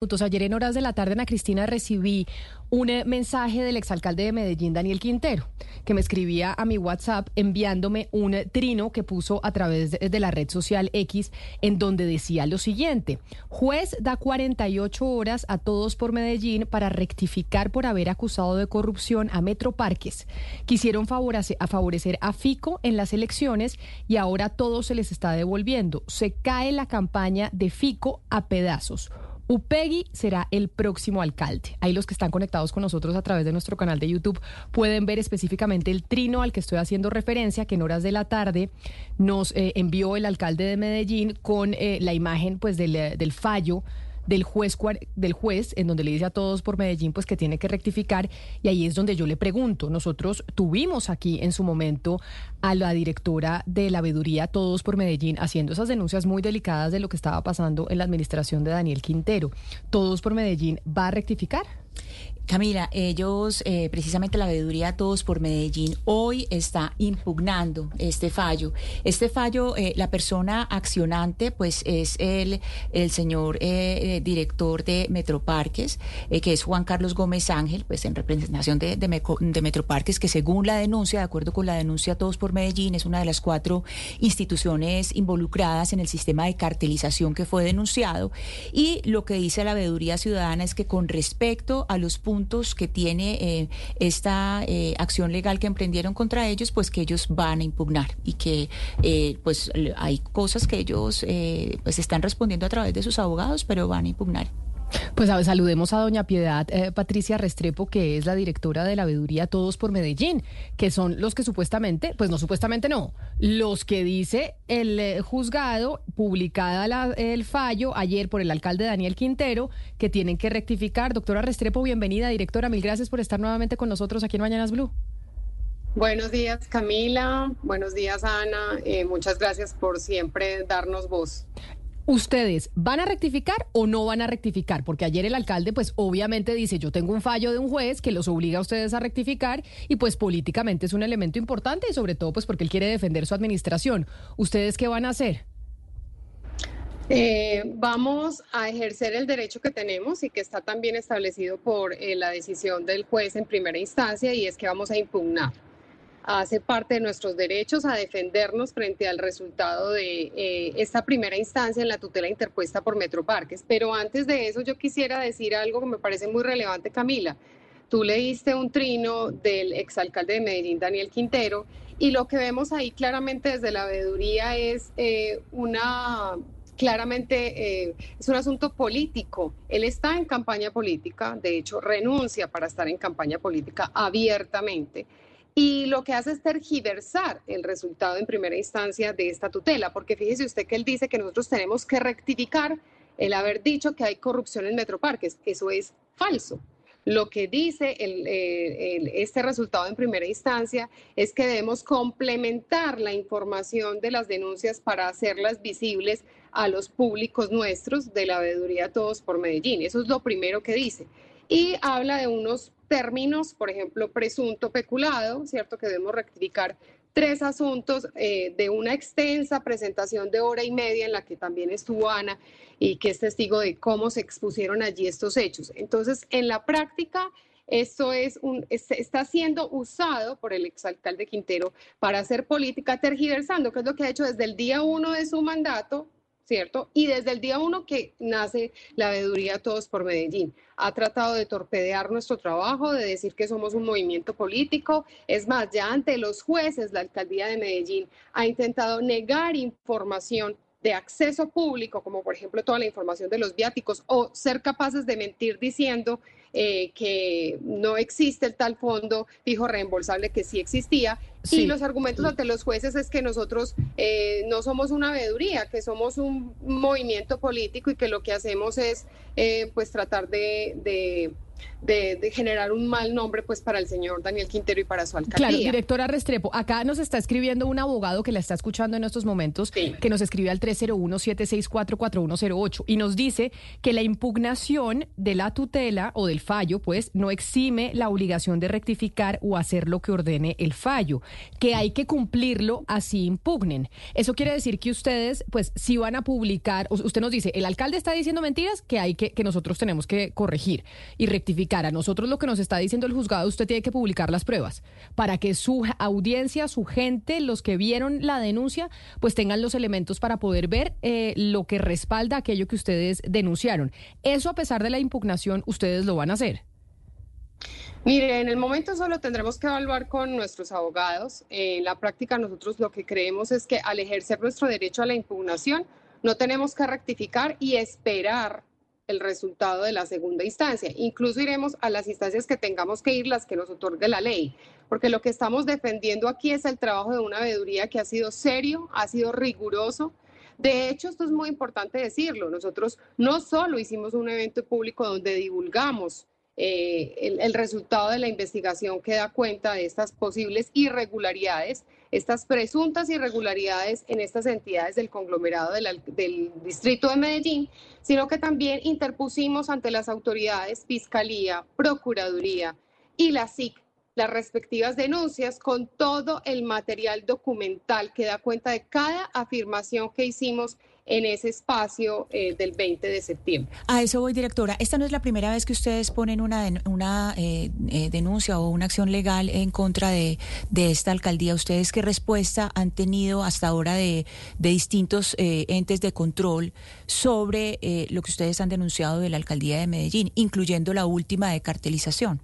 Ayer en horas de la tarde, Ana Cristina, recibí un eh, mensaje del exalcalde de Medellín, Daniel Quintero, que me escribía a mi WhatsApp enviándome un eh, trino que puso a través de, la red social X, en donde decía lo siguiente: Juez da 48 horas a todos por Medellín para rectificar por haber acusado de corrupción a Metroparques. Quisieron favorecer a, favorecer a Fico en las elecciones y ahora todo se les está devolviendo. Se cae la campaña de Fico a pedazos. Upegui será el próximo alcalde. Ahí los que están conectados con nosotros a través de nuestro canal de YouTube pueden ver específicamente el trino al que estoy haciendo referencia, que en horas de la tarde nos eh, envió el alcalde de Medellín con eh, la imagen pues del, eh, del fallo del juez, del juez en donde le dice a todos por Medellín pues que tiene que rectificar y ahí es donde yo le pregunto, nosotros tuvimos aquí en su momento a la directora de la veeduría Todos por Medellín haciendo esas denuncias muy delicadas de lo que estaba pasando en la administración de Daniel Quintero. Todos por Medellín va a rectificar. Camila, ellos, eh, precisamente la veeduría Todos por Medellín, hoy está impugnando este fallo. Este fallo, eh, la persona accionante, pues es el, el señor eh, director de Metroparques, que es Juan Carlos Gómez Ángel, pues en representación de, de, de, Metroparques, que según la denuncia, de acuerdo con la denuncia Todos por Medellín, es una de las cuatro instituciones involucradas en el sistema de cartelización que fue denunciado. Y lo que dice la veeduría ciudadana es que con respecto a los puntos que tiene eh, esta eh, acción legal que emprendieron contra ellos, pues que ellos van a impugnar y que eh, pues hay cosas que ellos pues están respondiendo a través de sus abogados, pero van a impugnar. Pues a saludemos a doña Piedad eh, Patricia Restrepo, que es la directora de la veeduría Todos por Medellín, que son los que supuestamente, pues no supuestamente no, los que dice el eh, juzgado, publicada el fallo ayer por el alcalde Daniel Quintero, que tienen que rectificar. Doctora Restrepo, bienvenida, directora, mil gracias por estar nuevamente con nosotros aquí en Mañanas Blue. Buenos días Camila, buenos días Ana, eh, muchas gracias por siempre darnos voz. ¿Ustedes van a rectificar o no van a rectificar? Porque ayer el alcalde, pues obviamente dice, yo tengo un fallo de un juez que los obliga a ustedes a rectificar y pues políticamente es un elemento importante y sobre todo pues porque él quiere defender su administración. ¿Ustedes qué van a hacer? Eh, vamos a ejercer el derecho que tenemos y que está también establecido por eh, la decisión del juez en primera instancia y es que vamos a impugnar hace parte de nuestros derechos a defendernos frente al resultado de eh, esta primera instancia en la tutela interpuesta por Metroparques. Pero antes de eso yo quisiera decir algo que me parece muy relevante, Camila. Tú leíste un trino del exalcalde de Medellín, Daniel Quintero, y lo que vemos ahí claramente desde la veeduría es eh, una claramente eh, es un asunto político. Él está en campaña política, de hecho renuncia para estar en campaña política abiertamente y lo que hace es tergiversar el resultado en primera instancia de esta tutela, porque fíjese usted que él dice que nosotros tenemos que rectificar el haber dicho que hay corrupción en Metroparques. Eso es falso. Lo que dice este resultado en primera instancia es que debemos complementar la información de las denuncias para hacerlas visibles a los públicos nuestros de la veeduría Todos por Medellín. Eso es lo primero que dice. Y habla de unos términos, por ejemplo, presunto peculado, ¿cierto? Que debemos rectificar tres asuntos eh, de una extensa presentación de hora y media en la que también estuvo Ana y que es testigo de cómo se expusieron allí estos hechos. Entonces, en la práctica, esto es un, está siendo usado por el exalcalde Quintero para hacer política tergiversando, que es lo que ha hecho desde el día uno de su mandato, ¿cierto? Y desde el día uno que nace la veeduría Todos por Medellín, ha tratado de torpedear nuestro trabajo, de decir que somos un movimiento político. Es más, ya ante los jueces, la alcaldía de Medellín ha intentado negar información de acceso público, como por ejemplo toda la información de los viáticos, o ser capaces de mentir diciendo eh, que no existe el tal fondo fijo reembolsable que sí existía. Y los argumentos ante los jueces es que nosotros eh, no somos una veeduría, que somos un movimiento político y que lo que hacemos es eh, pues tratar de de, generar un mal nombre pues para el señor Daniel Quintero y para su alcaldía. Claro, directora Restrepo, acá nos está escribiendo un abogado que la está escuchando en estos momentos, que nos escribe al 301-764-4108 y nos dice que la impugnación de la tutela o del fallo pues no exime la obligación de rectificar o hacer lo que ordene el fallo, que hay que cumplirlo así impugnen. Eso quiere decir que ustedes pues si van a publicar, usted nos dice, el alcalde está diciendo mentiras que hay que, que nosotros tenemos que corregir y rectificar a nosotros lo que nos está diciendo el juzgado, usted tiene que publicar las pruebas para que su audiencia, su gente, los que vieron la denuncia, pues tengan los elementos para poder ver eh, lo que respalda aquello que ustedes denunciaron. Eso a pesar de la impugnación, ustedes lo van a hacer. Mire, en el momento solo tendremos que evaluar con nuestros abogados. En la práctica nosotros lo que creemos es que al ejercer nuestro derecho a la impugnación, no tenemos que rectificar y esperar el resultado de la segunda instancia. Incluso iremos a las instancias que tengamos que ir, las que nos otorgue la ley, porque lo que estamos defendiendo aquí es el trabajo de una veeduría que ha sido serio, ha sido riguroso. De hecho, esto es muy importante decirlo. Nosotros no solo hicimos un evento público donde divulgamos eh, el, resultado de la investigación que da cuenta de estas posibles irregularidades, estas presuntas irregularidades en estas entidades del conglomerado del, del distrito de Medellín, sino que también interpusimos ante las autoridades, Fiscalía, Procuraduría y la SIC las respectivas denuncias con todo el material documental que da cuenta de cada afirmación que hicimos en ese espacio eh, del 20 de septiembre. A eso voy, directora. Esta no es la primera vez que ustedes ponen una, una eh, eh, denuncia o una acción legal en contra de, de, esta alcaldía. ¿Ustedes qué respuesta han tenido hasta ahora de, de distintos entes de control sobre lo que ustedes han denunciado de la alcaldía de Medellín, incluyendo la última de cartelización?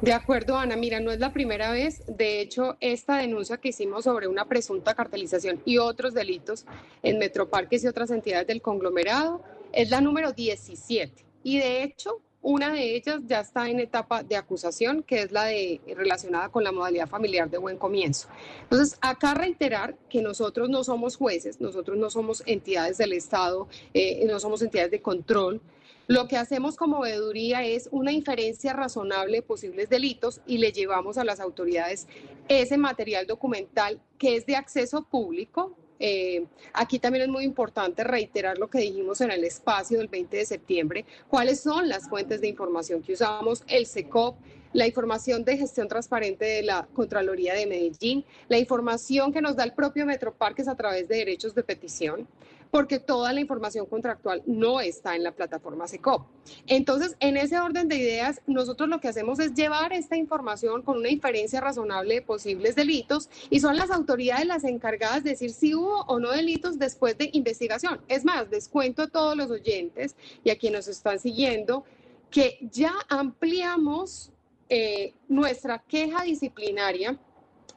De acuerdo, Ana. Mira, no es la primera vez. De hecho, esta denuncia que hicimos sobre una presunta cartelización y otros delitos en Metroparques y otras entidades del conglomerado es la número 17. Y de hecho, una de ellas ya está en etapa de acusación, que es la de relacionada con la modalidad familiar de buen comienzo. Entonces, acá reiterar que nosotros no somos jueces, nosotros no somos entidades del Estado, eh, no somos entidades de control. Lo que hacemos como veeduría es una inferencia razonable de posibles delitos y le llevamos a las autoridades ese material documental que es de acceso público. Eh, aquí también es muy importante reiterar lo que dijimos en el espacio del 20 de septiembre, cuáles son las fuentes de información que usamos, el SECOP, la información de gestión transparente de la Contraloría de Medellín, la información que nos da el propio Metroparques a través de derechos de petición porque toda la información contractual no está en la plataforma SECOP. Entonces, en ese orden de ideas, nosotros lo que hacemos es llevar esta información con una inferencia razonable de posibles delitos y son las autoridades las encargadas de decir si hubo o no delitos después de investigación. Es más, descuento a todos los oyentes y a quienes nos están siguiendo que ya ampliamos eh, nuestra queja disciplinaria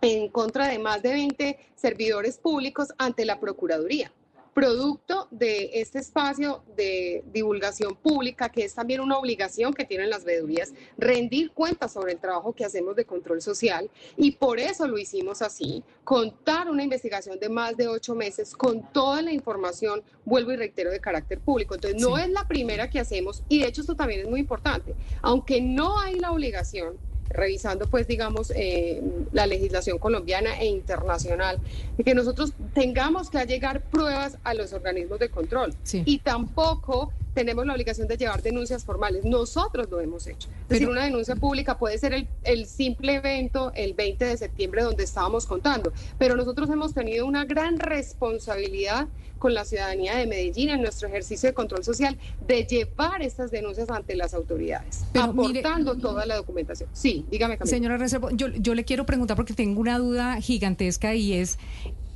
en contra de más de 20 servidores públicos ante la Procuraduría producto de este espacio de divulgación pública, que es también una obligación que tienen las veedurías, rendir cuentas sobre el trabajo que hacemos de control social. Y por eso lo hicimos así, contar una investigación de más de ocho meses con toda la información, vuelvo y reitero, de carácter público. Entonces, no es la primera que hacemos y de hecho esto también es muy importante. Aunque no hay la obligación, revisando pues digamos eh, la legislación colombiana e internacional, y que nosotros tengamos que llegar pruebas a los organismos de control. Y tampoco tenemos la obligación de llevar denuncias formales. Nosotros lo hemos hecho. Es decir, una denuncia pública puede ser el, el, simple evento el 20 de septiembre donde estábamos contando, pero nosotros hemos tenido una gran responsabilidad con la ciudadanía de Medellín en nuestro ejercicio de control social de llevar estas denuncias ante las autoridades, aportando toda la documentación. Sí, dígame. Señora Reservo, yo, yo le quiero preguntar porque tengo una duda gigantesca y es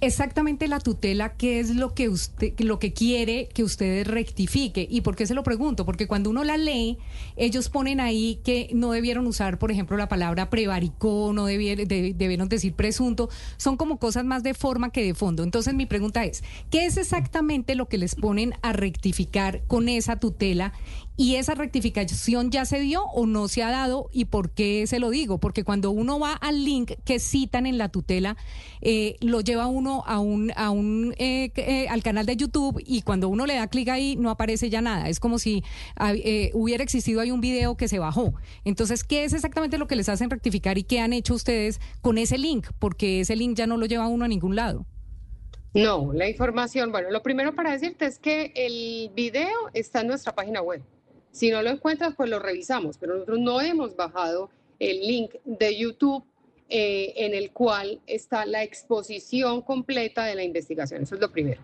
exactamente la tutela, qué es lo que usted, lo que quiere que ustedes rectifique. ¿Y por qué se lo pregunto? Porque cuando uno la lee, ellos ponen ahí que no debieron usar, por ejemplo, la palabra prevaricó, no debieron, debieron decir presunto. Son como cosas más de forma que de fondo. Entonces mi pregunta es, ¿qué es exactamente lo que les ponen a rectificar con esa tutela ¿Y esa rectificación ya se dio o no se ha dado? ¿Y por qué se lo digo? Porque cuando uno va al link que citan en la tutela, eh, lo lleva uno a un, a un eh, eh, al canal de YouTube y cuando uno le da clic ahí no aparece ya nada. Es como si ah, hubiera existido ahí un video que se bajó. Entonces, ¿qué es exactamente lo que les hacen rectificar y qué han hecho ustedes con ese link? Porque ese link ya no lo lleva uno a ningún lado. No, la información, bueno, lo primero para decirte es que el video está en nuestra página web. Si no lo encuentras, pues lo revisamos, pero nosotros no hemos bajado el link de YouTube eh, en el cual está la exposición completa de la investigación. Eso es lo primero.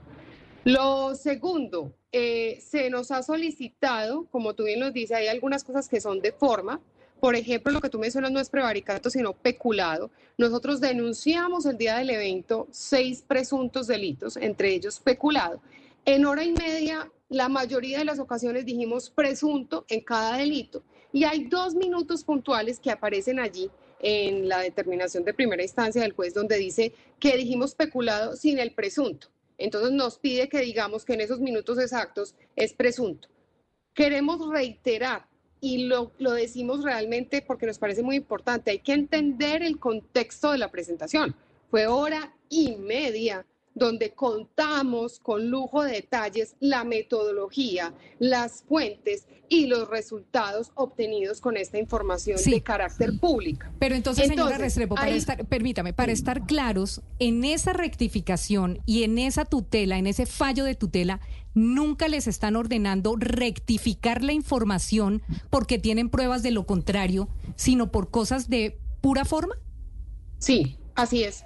Lo segundo, eh, se nos ha solicitado, como tú bien nos dices, hay algunas cosas que son de forma. Por ejemplo, lo que tú mencionas no es prevaricato, sino peculado. Nosotros denunciamos el día del evento seis presuntos delitos, entre ellos peculado. En hora y media la mayoría de las ocasiones dijimos presunto en cada delito y hay dos minutos puntuales que aparecen allí en la determinación de primera instancia del juez donde dice que dijimos peculado sin el presunto. Entonces nos pide que digamos que en esos minutos exactos es presunto. Queremos reiterar y lo, lo, decimos realmente porque nos parece muy importante. Hay que entender el contexto de la presentación. Fue hora y media donde contamos con lujo de detalles la metodología, las fuentes y los resultados obtenidos con esta información de carácter público. Pero entonces, señora Restrepo, para estar, permítame, para estar claros, en esa rectificación y en esa tutela, en ese fallo de tutela, nunca les están ordenando rectificar la información porque tienen pruebas de lo contrario, sino por cosas de pura forma? Sí, así es.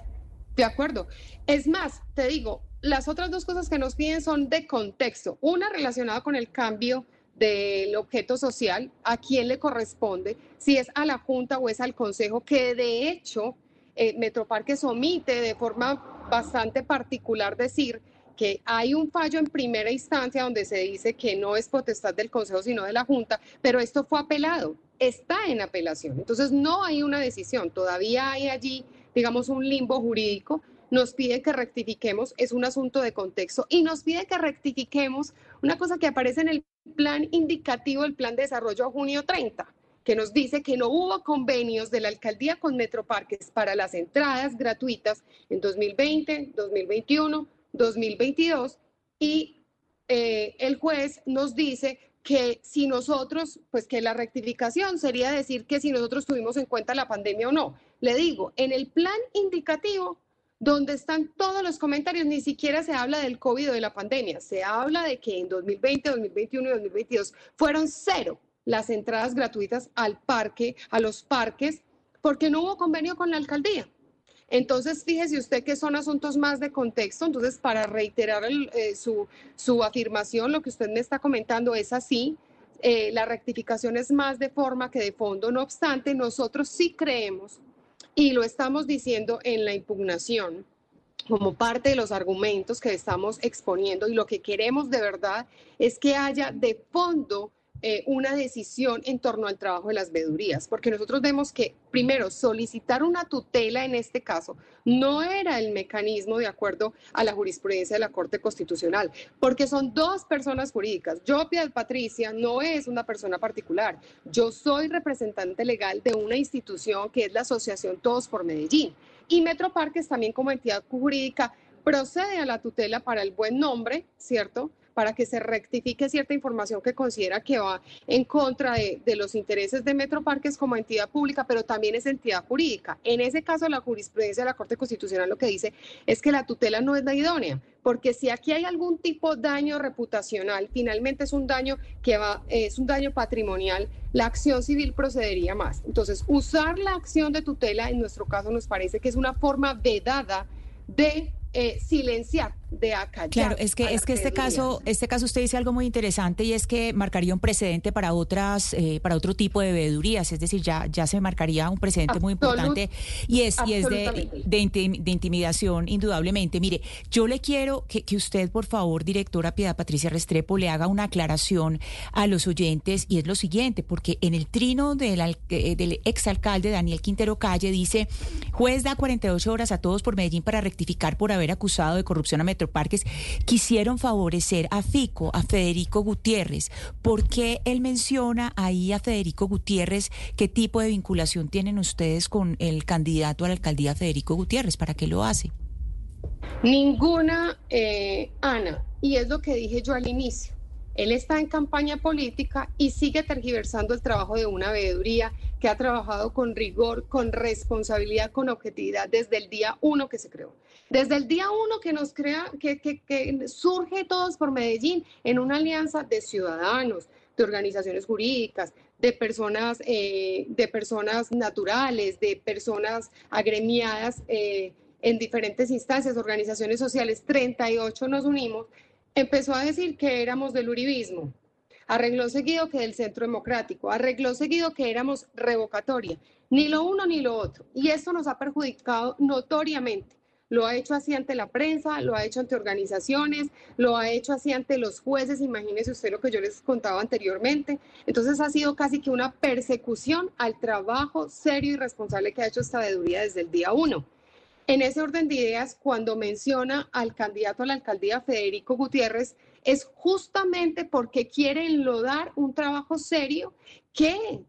De acuerdo. Es más, te digo, las otras dos cosas que nos piden son de contexto. Una relacionada con el cambio del objeto social, a quién le corresponde, si es a la Junta o es al Consejo, que de hecho eh, Metroparques omite de forma bastante particular decir que hay un fallo en primera instancia donde se dice que no es potestad del Consejo sino de la Junta, pero esto fue apelado, está en apelación. Entonces no hay una decisión, todavía hay allí digamos, un limbo jurídico, nos pide que rectifiquemos, es un asunto de contexto, y nos pide que rectifiquemos una cosa que aparece en el plan indicativo del plan de desarrollo a junio 30, que nos dice que no hubo convenios de la alcaldía con Metroparques para las entradas gratuitas en 2020, 2021, 2022, y eh, el juez nos dice que si nosotros, pues que la rectificación sería decir que si nosotros tuvimos en cuenta la pandemia o no. Le digo, en el plan indicativo, donde están todos los comentarios, ni siquiera se habla del COVID o de la pandemia, se habla de que en 2020, 2021 y 2022 fueron cero las entradas gratuitas al parque, a los parques, porque no hubo convenio con la alcaldía. Entonces, fíjese usted que son asuntos más de contexto. Entonces, para reiterar eh, su, afirmación, lo que usted me está comentando es así. Eh, la rectificación es más de forma que de fondo. No obstante, nosotros sí creemos, y lo estamos diciendo en la impugnación, como parte de los argumentos que estamos exponiendo, y lo que queremos de verdad es que haya de fondo eh, una decisión en torno al trabajo de las vedurías, porque nosotros vemos que, primero, solicitar una tutela en este caso no era el mecanismo de acuerdo a la jurisprudencia de la Corte Constitucional, porque son dos personas jurídicas. Yo, Piedad Patricia, no es una persona particular. Yo soy representante legal de una institución que es la Asociación Todos por Medellín. Y Metro Parques también como entidad jurídica procede a la tutela para el buen nombre, ¿cierto? Para que se rectifique cierta información que considera que va en contra de, los intereses de Metroparques como entidad pública, pero también es entidad jurídica. En ese caso, la jurisprudencia de la Corte Constitucional lo que dice es que la tutela no es la idónea, porque si aquí hay algún tipo de daño reputacional, finalmente es un daño que va, es un daño patrimonial, la acción civil procedería más. Entonces, usar la acción de tutela en nuestro caso nos parece que es una forma vedada de eh, silenciar, de acallar. Claro, es que es que este caso, este caso usted dice algo muy interesante y es que marcaría un precedente para otras, eh, para otro tipo de veedurías, es decir, ya ya se marcaría un precedente muy importante y es y es de, de, intimidación indudablemente. Mire, yo le quiero que, que usted, por favor, directora Piedad Patricia Restrepo, le haga una aclaración a los oyentes y es lo siguiente, porque en el trino del, eh, del exalcalde Daniel Quintero Calle dice, juez da 48 horas a todos por Medellín para rectificar por haber acusado de corrupción a Metroparques, quisieron favorecer a Fico, a Federico Gutiérrez. ¿Por qué él menciona ahí a Federico Gutiérrez? ¿Qué tipo de vinculación tienen ustedes con el candidato a la alcaldía Federico Gutiérrez? ¿Para qué lo hace? Ninguna, eh, Ana, y es lo que dije yo al inicio. Él está en campaña política y sigue tergiversando el trabajo de una veeduría que ha trabajado con rigor, con responsabilidad, con objetividad desde el día uno que se creó. Desde el día uno que nos crea, que, surge todos por Medellín en una alianza de ciudadanos, de organizaciones jurídicas, de personas, eh, de personas naturales, de personas agremiadas eh, en diferentes instancias, organizaciones sociales, 38 nos unimos empezó a decir que éramos del uribismo, arregló seguido que del centro democrático, arregló seguido que éramos revocatoria, ni lo uno ni lo otro. Y esto nos ha perjudicado notoriamente. Lo ha hecho así ante la prensa, lo ha hecho ante organizaciones, lo ha hecho así ante los jueces, imagínese usted lo que yo les contaba anteriormente. Entonces ha sido casi que una persecución al trabajo serio y responsable que ha hecho esta veeduría desde el día uno. En ese orden de ideas, cuando menciona al candidato a la alcaldía Federico Gutiérrez, es justamente porque quiere enlodar un trabajo serio que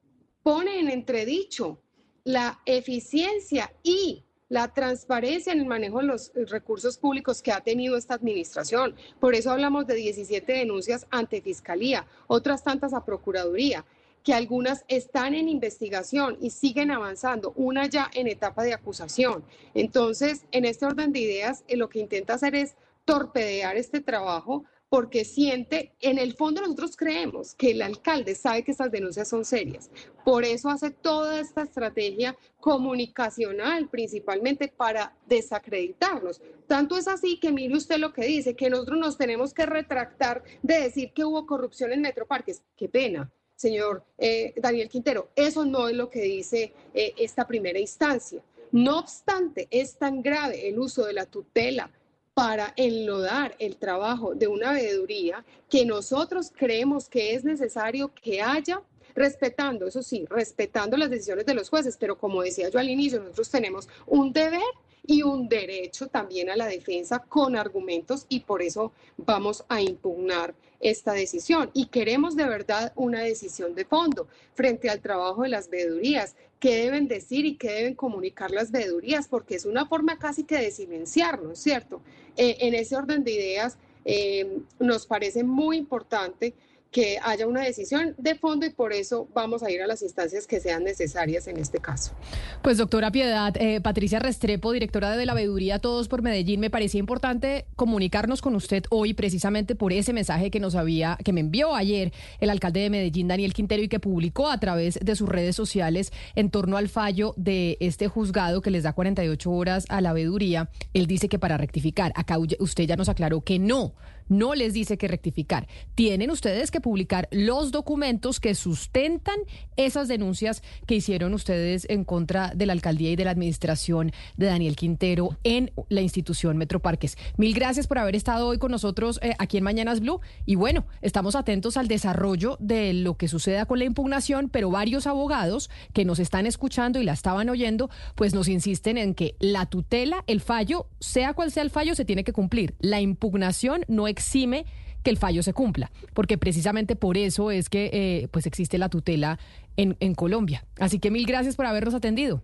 pone en entredicho la eficiencia y la transparencia en el manejo de los recursos públicos que ha tenido esta administración. Por eso hablamos de 17 denuncias ante Fiscalía, otras tantas a Procuraduría que algunas están en investigación y siguen avanzando, una ya en etapa de acusación. Entonces, en este orden de ideas, eh, lo que intenta hacer es torpedear este trabajo porque siente, en el fondo nosotros creemos que el alcalde sabe que estas denuncias son serias. Por eso hace toda esta estrategia comunicacional principalmente para desacreditarnos. Tanto es así que mire usted lo que dice, que nosotros nos tenemos que retractar de decir que hubo corrupción en Metroparques. Qué pena señor eh, Daniel Quintero. Eso no es lo que dice eh, esta primera instancia. No obstante, es tan grave el uso de la tutela para enlodar el trabajo de una veeduría que nosotros creemos que es necesario que haya respetando, eso sí, respetando las decisiones de los jueces, pero como decía yo al inicio, nosotros tenemos un deber y un derecho también a la defensa con argumentos y por eso vamos a impugnar esta decisión. Y queremos de verdad una decisión de fondo frente al trabajo de las veedurías. ¿Qué deben decir y qué deben comunicar las veedurías? Porque es una forma casi que de silenciarnos, ¿cierto? Eh, en ese orden de ideas, eh, nos parece muy importante que haya una decisión de fondo y por eso vamos a ir a las instancias que sean necesarias en este caso. Pues doctora Piedad, eh, Patricia Restrepo, directora de la veeduría Todos por Medellín, me parecía importante comunicarnos con usted hoy precisamente por ese mensaje que nos había, que me envió ayer el alcalde de Medellín, Daniel Quintero, y que publicó a través de sus redes sociales en torno al fallo de este juzgado que les da 48 horas a la veeduría. Él dice que para rectificar, acá usted ya nos aclaró que no no les dice que rectificar. Tienen ustedes que publicar los documentos que sustentan esas denuncias que hicieron ustedes en contra de la alcaldía y de la administración de Daniel Quintero en la institución Metroparques. Mil gracias por haber estado hoy con nosotros eh, aquí en Mañanas Blue. Y bueno, estamos atentos al desarrollo de lo que suceda con la impugnación, pero varios abogados que nos están escuchando y la estaban oyendo, pues nos insisten en que la tutela, el fallo, sea cual sea el fallo, se tiene que cumplir. La impugnación no exime que el fallo se cumpla, porque precisamente por eso es que eh, pues existe la tutela en, en Colombia. Así que mil gracias por habernos atendido.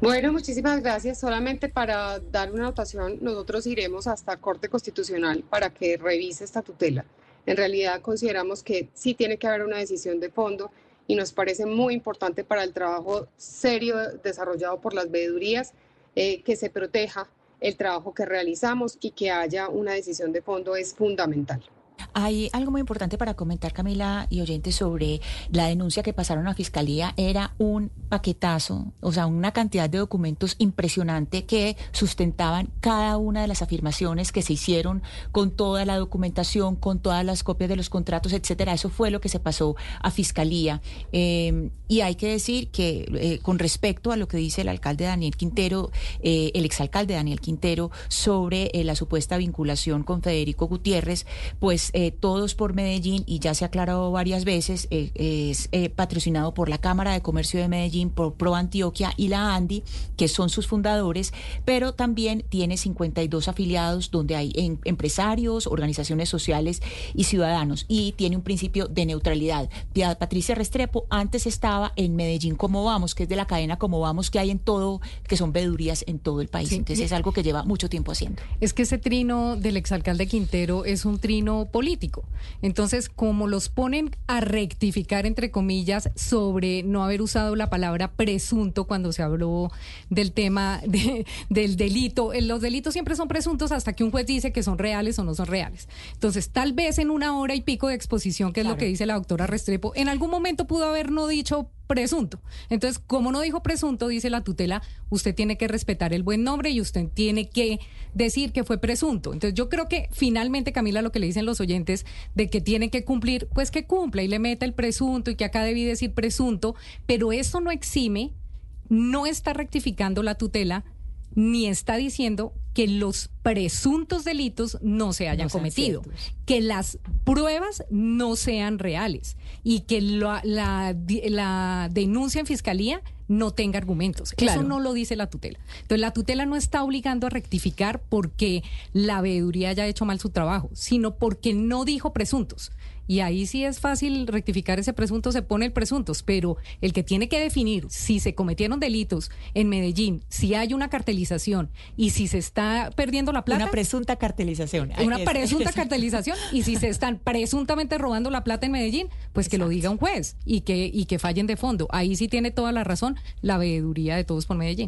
Bueno, muchísimas gracias. Solamente para dar una anotación, nosotros iremos hasta Corte Constitucional para que revise esta tutela. En realidad consideramos que sí tiene que haber una decisión de fondo y nos parece muy importante para el trabajo serio desarrollado por las veedurías eh, que se proteja el trabajo que realizamos y que haya una decisión de fondo es fundamental. Hay algo muy importante para comentar, Camila y oyentes, sobre la denuncia que pasaron a Fiscalía. Era un paquetazo, o sea, una cantidad de documentos impresionante que sustentaban cada una de las afirmaciones que se hicieron con toda la documentación, con todas las copias de los contratos, etcétera. Eso fue lo que se pasó a Fiscalía. Eh, y hay que decir que eh, con respecto a lo que dice el alcalde Daniel Quintero, eh, el exalcalde Daniel Quintero, sobre la supuesta vinculación con Federico Gutiérrez, pues es eh, Todos por Medellín y ya se ha aclarado varias veces, eh, es eh, patrocinado por la Cámara de Comercio de Medellín, por Pro Antioquia y la ANDI, que son sus fundadores, pero también tiene 52 afiliados donde hay empresarios, organizaciones sociales y ciudadanos y tiene un principio de neutralidad. Patricia Restrepo antes estaba en Medellín Como Vamos, que es de la cadena Como Vamos que hay en todo, que son vedurías en todo el país. Entonces es algo que lleva mucho tiempo haciendo. Es que ese trino del exalcalde Quintero es un trino político. Entonces, como los ponen a rectificar, entre comillas, sobre no haber usado la palabra presunto cuando se habló del tema del delito, eh, los delitos siempre son presuntos hasta que un juez dice que son reales o no son reales. Entonces, tal vez en una hora y pico de exposición, que es lo que dice la doctora Restrepo, en algún momento pudo haber no dicho presunto. Entonces, como no dijo presunto, dice la tutela, usted tiene que respetar el buen nombre y usted tiene que decir que fue presunto. Entonces, yo creo que finalmente, Camila, lo que le dicen los oyentes de que tiene que cumplir, pues que cumpla y le meta el presunto y que acá debí decir presunto, pero eso no exime, no está rectificando la tutela ni está diciendo que los presuntos delitos no se hayan cometido, que las pruebas no sean reales y que la, la, denuncia en fiscalía no tenga argumentos. Eso no lo dice la tutela. Entonces, la tutela no está obligando a rectificar porque la veeduría haya hecho mal su trabajo, sino porque no dijo presuntos. Y ahí sí es fácil rectificar ese presunto, se pone el presuntos, pero el que tiene que definir si se cometieron delitos en Medellín, si hay una cartelización y si se está perdiendo la plata. Una presunta cartelización. Una presunta cartelización y si se están presuntamente robando la plata en Medellín, pues que lo diga un juez y que, y que fallen de fondo. Ahí sí tiene toda la razón la veeduría de todos por Medellín.